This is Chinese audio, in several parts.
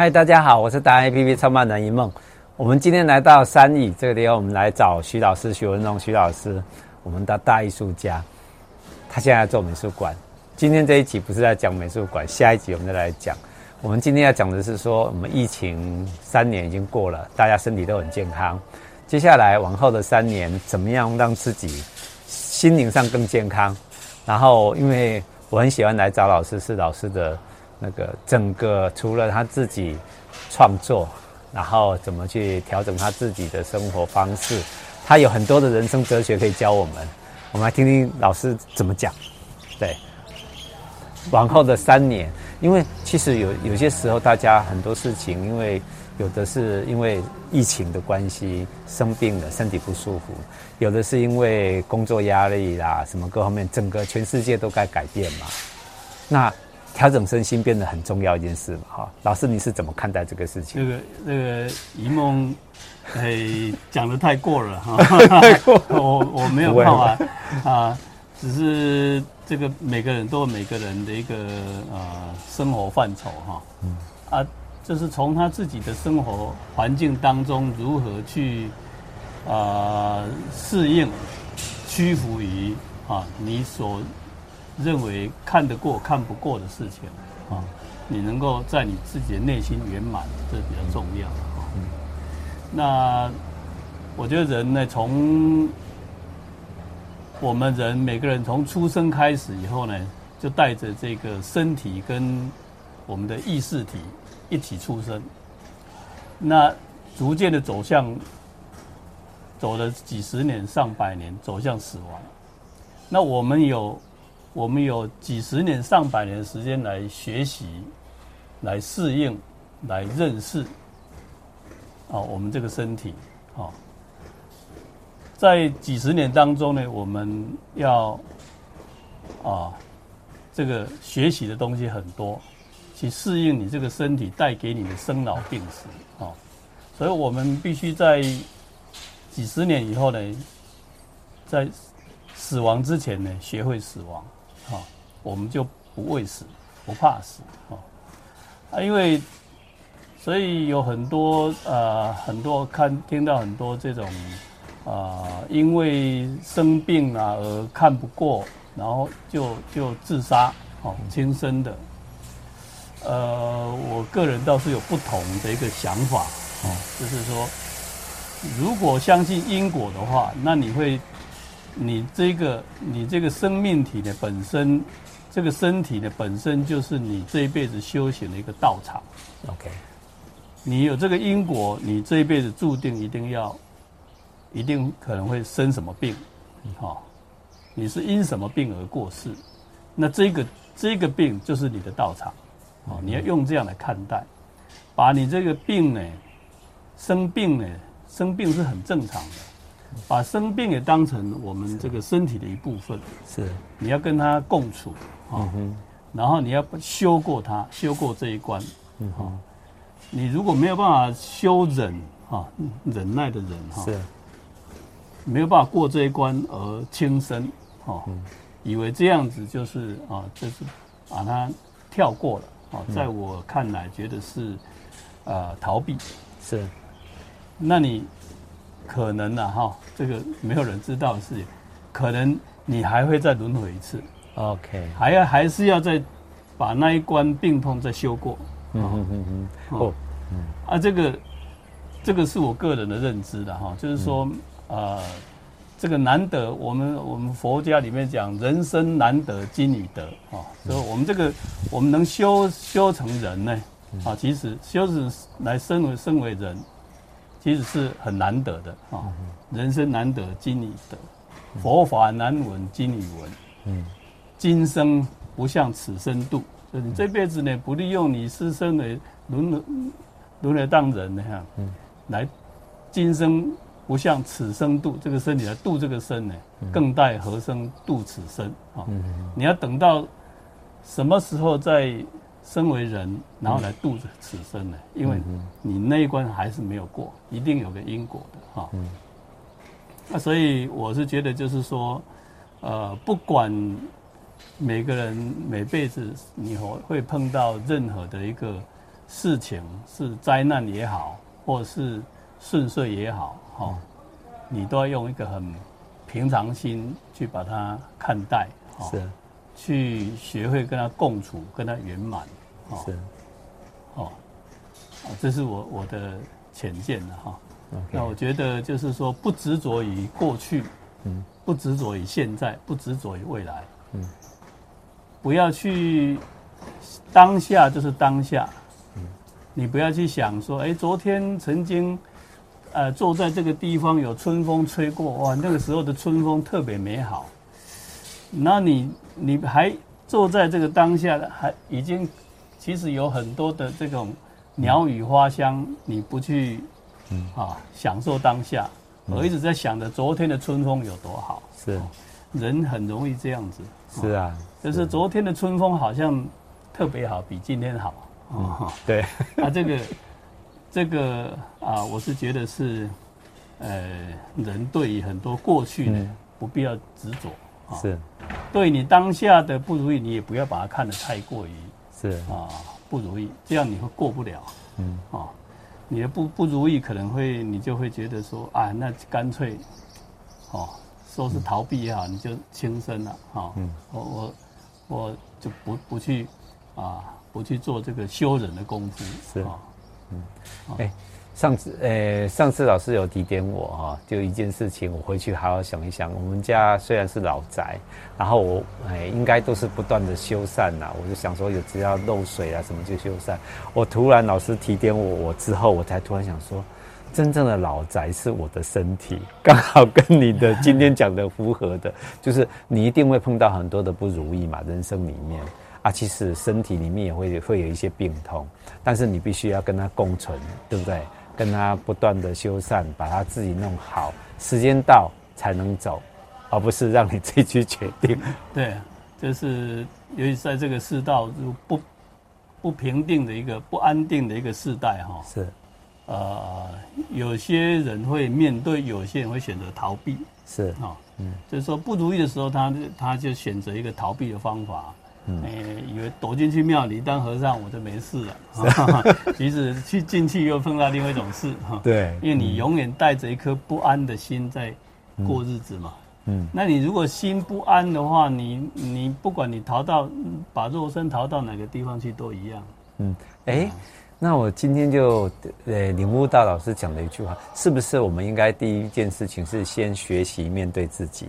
嗨，大家好，我是达人 APP 创办人一梦。我们今天来到三义这个地方，我们来找徐老师，徐文龙徐老师，我们的大艺术家。他现在在做美术馆。今天这一集不是在讲美术馆，下一集我们再来讲。我们今天要讲的是说，我们疫情三年已经过了，大家身体都很健康。接下来往后的三年，怎么样让自己心灵上更健康？然后，因为我很喜欢来找老师，是老师的那个整个除了他自己创作，然后怎么去调整他自己的生活方式，他有很多的人生哲学可以教我们。我们来听听老师怎么讲。对。往后的三年，因为其实有有些时候，大家很多事情，因为有的是因为疫情的关系生病了，身体不舒服；有的是因为工作压力啦，什么各方面，整个全世界都该改变嘛。那调整身心变得很重要一件事嘛，哈。老师，你是怎么看待这个事情？那个那个一梦，哎，讲的太过了哈，我我没有办法啊，只是。这个每个人都有每个人的一个呃生活范畴哈，嗯啊，就是从他自己的生活环境当中如何去啊适应、屈服于啊你所认为看得过、看不过的事情啊，你能够在你自己的内心圆满，这比较重要啊。那我觉得人呢，从我们人每个人从出生开始以后呢，就带着这个身体跟我们的意识体一起出生。那逐渐的走向，走了几十年、上百年，走向死亡。那我们有，我们有几十年、上百年的时间来学习、来适应、来认识啊，我们这个身体啊。在几十年当中呢，我们要啊，这个学习的东西很多，去适应你这个身体带给你的生老病死啊，所以我们必须在几十年以后呢，在死亡之前呢，学会死亡啊，我们就不畏死，不怕死啊，啊，因为所以有很多呃，很多看听到很多这种。啊、呃，因为生病啊而看不过，然后就就自杀，哦，轻生的。呃，我个人倒是有不同的一个想法，哦，就是说，如果相信因果的话，那你会，你这个你这个生命体的本身，这个身体的本身就是你这一辈子修行的一个道场。OK，你有这个因果，你这一辈子注定一定要。一定可能会生什么病，哈，你是因什么病而过世？那这个这个病就是你的道场，哦，你要用这样来看待，把你这个病呢，生病呢，生病是很正常的，把生病也当成我们这个身体的一部分，是，你要跟他共处，啊，然后你要修过它，修过这一关，嗯哼，你如果没有办法修忍，哈，忍耐的忍，哈，是。没有办法过这一关而轻生，哦，以为这样子就是啊，就是把它跳过了，哦，在我看来，觉得是呃逃避，是，那你可能呢，哈，这个没有人知道的事情，可能你还会再轮回一次，OK，还要还是要再把那一关病痛再修过，嗯嗯嗯嗯，哦，啊，这个这个是我个人的认知的哈，就是说。呃，这个难得，我们我们佛家里面讲，人生难得今已得啊，所以我们这个我们能修修成人呢，啊，其实修成来身为身为人，其实是很难得的啊。人生难得今已得，佛法难闻今已闻，嗯，今生不向此生度，所以你这辈子呢，不利用你师生的轮轮来当人呢，哈，嗯，来今生。不向此生度这个身体来度这个身呢，更待何生度此生啊？你要等到什么时候再生为人，然后来度此生呢？因为你那一关还是没有过，一定有个因果的哈。那所以我是觉得，就是说，呃，不管每个人每辈子你会会碰到任何的一个事情是灾难也好，或是顺遂也好，哈，你都要用一个很平常心去把它看待，是，去学会跟他共处，跟他圆满，是，哦，这是我我的浅见的哈。那我觉得就是说，不执着于过去，嗯，不执着于现在，不执着于未来，嗯，不要去当下就是当下，嗯，你不要去想说，哎，昨天曾经，呃，坐在这个地方有春风吹过，哇，那个时候的春风特别美好，那你你还坐在这个当下，还已经其实有很多的这种鸟语花香，你不去。嗯啊，享受当下，我一直在想着昨天的春风有多好。是，人很容易这样子。是啊，就是昨天的春风好像特别好，比今天好。哦，对。啊，这个，这个啊，我是觉得是，呃，人对于很多过去呢，不必要执着。是。对你当下的不如意，你也不要把它看得太过于是啊不如意，这样你会过不了。嗯啊。你的不不如意，可能会你就会觉得说啊，那干脆，哦，说是逃避也好，你就轻生了，哈、哦。嗯。我我我就不不去啊，不去做这个修忍的功夫。是。啊、嗯。哎、欸。上次，呃、上次老师有提点我哈，就一件事情，我回去好好想一想。我们家虽然是老宅，然后我，哎、应该都是不断的修缮呐。我就想说，有只要漏水啊什么就修缮。我突然老师提点我，我之后我才突然想说，真正的老宅是我的身体，刚好跟你的今天讲的符合的，就是你一定会碰到很多的不如意嘛，人生里面啊，其实身体里面也会会有一些病痛，但是你必须要跟它共存，对不对？跟他不断的修缮，把他自己弄好，时间到才能走，而不是让你自己去决定。对，就是尤其在这个世道不不平定的一个不安定的一个世代哈。是，呃，有些人会面对，有些人会选择逃避。是啊，嗯，就是说不如意的时候，他他就选择一个逃避的方法。嗯，以为躲进去庙里当和尚我就没事了，其实去进去又碰到另外一种事哈。对，因为你永远带着一颗不安的心在过日子嘛。嗯，那你如果心不安的话，你你不管你逃到把肉身逃到哪个地方去都一样。嗯，哎、欸，那我今天就呃领悟到老师讲的一句话，是不是我们应该第一件事情是先学习面对自己？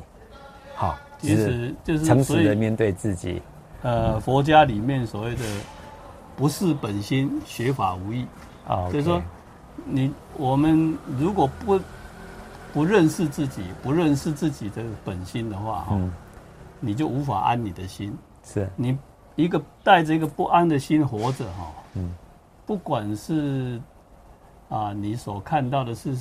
好，其实就是诚实的面对自己。呃，佛家里面所谓的“不是本心，学法无益”，啊，所以说，你我们如果不不认识自己，不认识自己的本心的话，哈，你就无法安你的心。是，你一个带着一个不安的心活着，哈，嗯，不管是啊，你所看到的是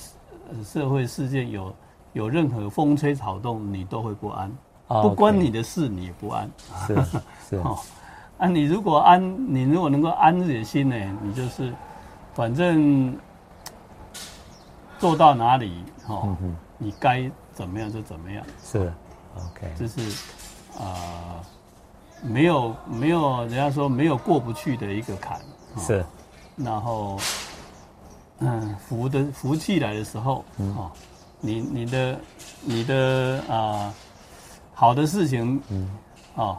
社会事件有有任何风吹草动，你都会不安。不关你的事，你也不安。是是 哦，啊，你如果安，你如果能够安自己的心呢，你就是，反正做到哪里，哦，你该怎么样就怎么样。是，OK，就是啊，没有没有，人家说没有过不去的一个坎。是，然后，嗯，福的福气来的时候，哦，你你的你的啊。好的事情，嗯，啊，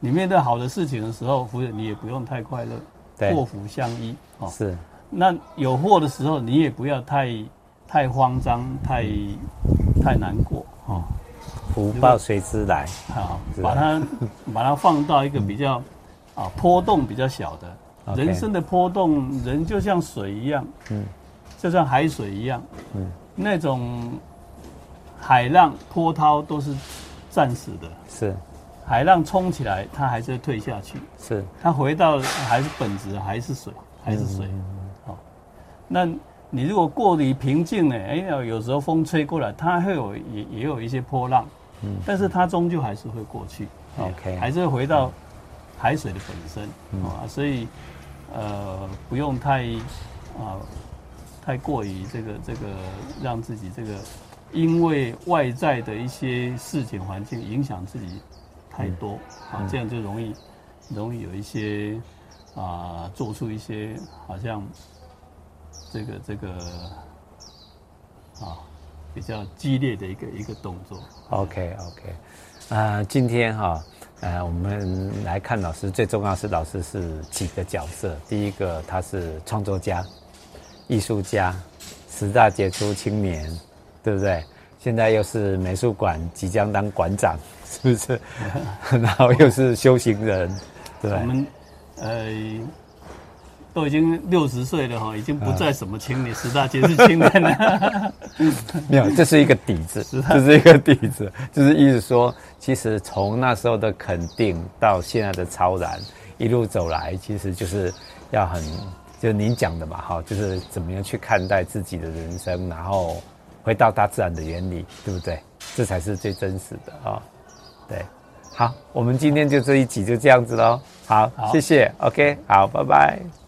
你面对好的事情的时候，福你也不用太快乐，祸福相依，哦，是。那有祸的时候，你也不要太太慌张，太太难过，哦。福报随之来，好，把它把它放到一个比较啊波动比较小的，人生的波动，人就像水一样，嗯，就像海水一样，嗯，那种海浪波涛都是。暂时的，是海浪冲起来，它还是会退下去。是它回到还是本质，还是水，还是水。好，那你如果过于平静呢？哎，有时候风吹过来，它会有也也有一些波浪，嗯，但是它终究还是会过去。OK，还是会回到海水的本身啊。所以呃，不用太啊太过于这个这个让自己这个。因为外在的一些事情环境影响自己太多，啊，这样就容易容易有一些啊，做出一些好像这个这个啊比较激烈的一个一个动作。OK OK，啊，今天哈，呃，我们来看老师，最重要是老师是几个角色。第一个他是创作家、艺术家、十大杰出青年，对不对？现在又是美术馆即将当馆长，是不是？然后又是修行人，对。我们呃都已经六十岁了哈，已经不再什么青年、十大杰出青年了。没有，这是一个底子，这是一个底子，就是意思说，其实从那时候的肯定到现在的超然，一路走来，其实就是要很，就您讲的嘛，哈，就是怎么样去看待自己的人生，然后。回到大自然的原理，对不对？这才是最真实的啊、哦！对，好，我们今天就这一集就这样子喽。好，好谢谢。OK，好，拜拜。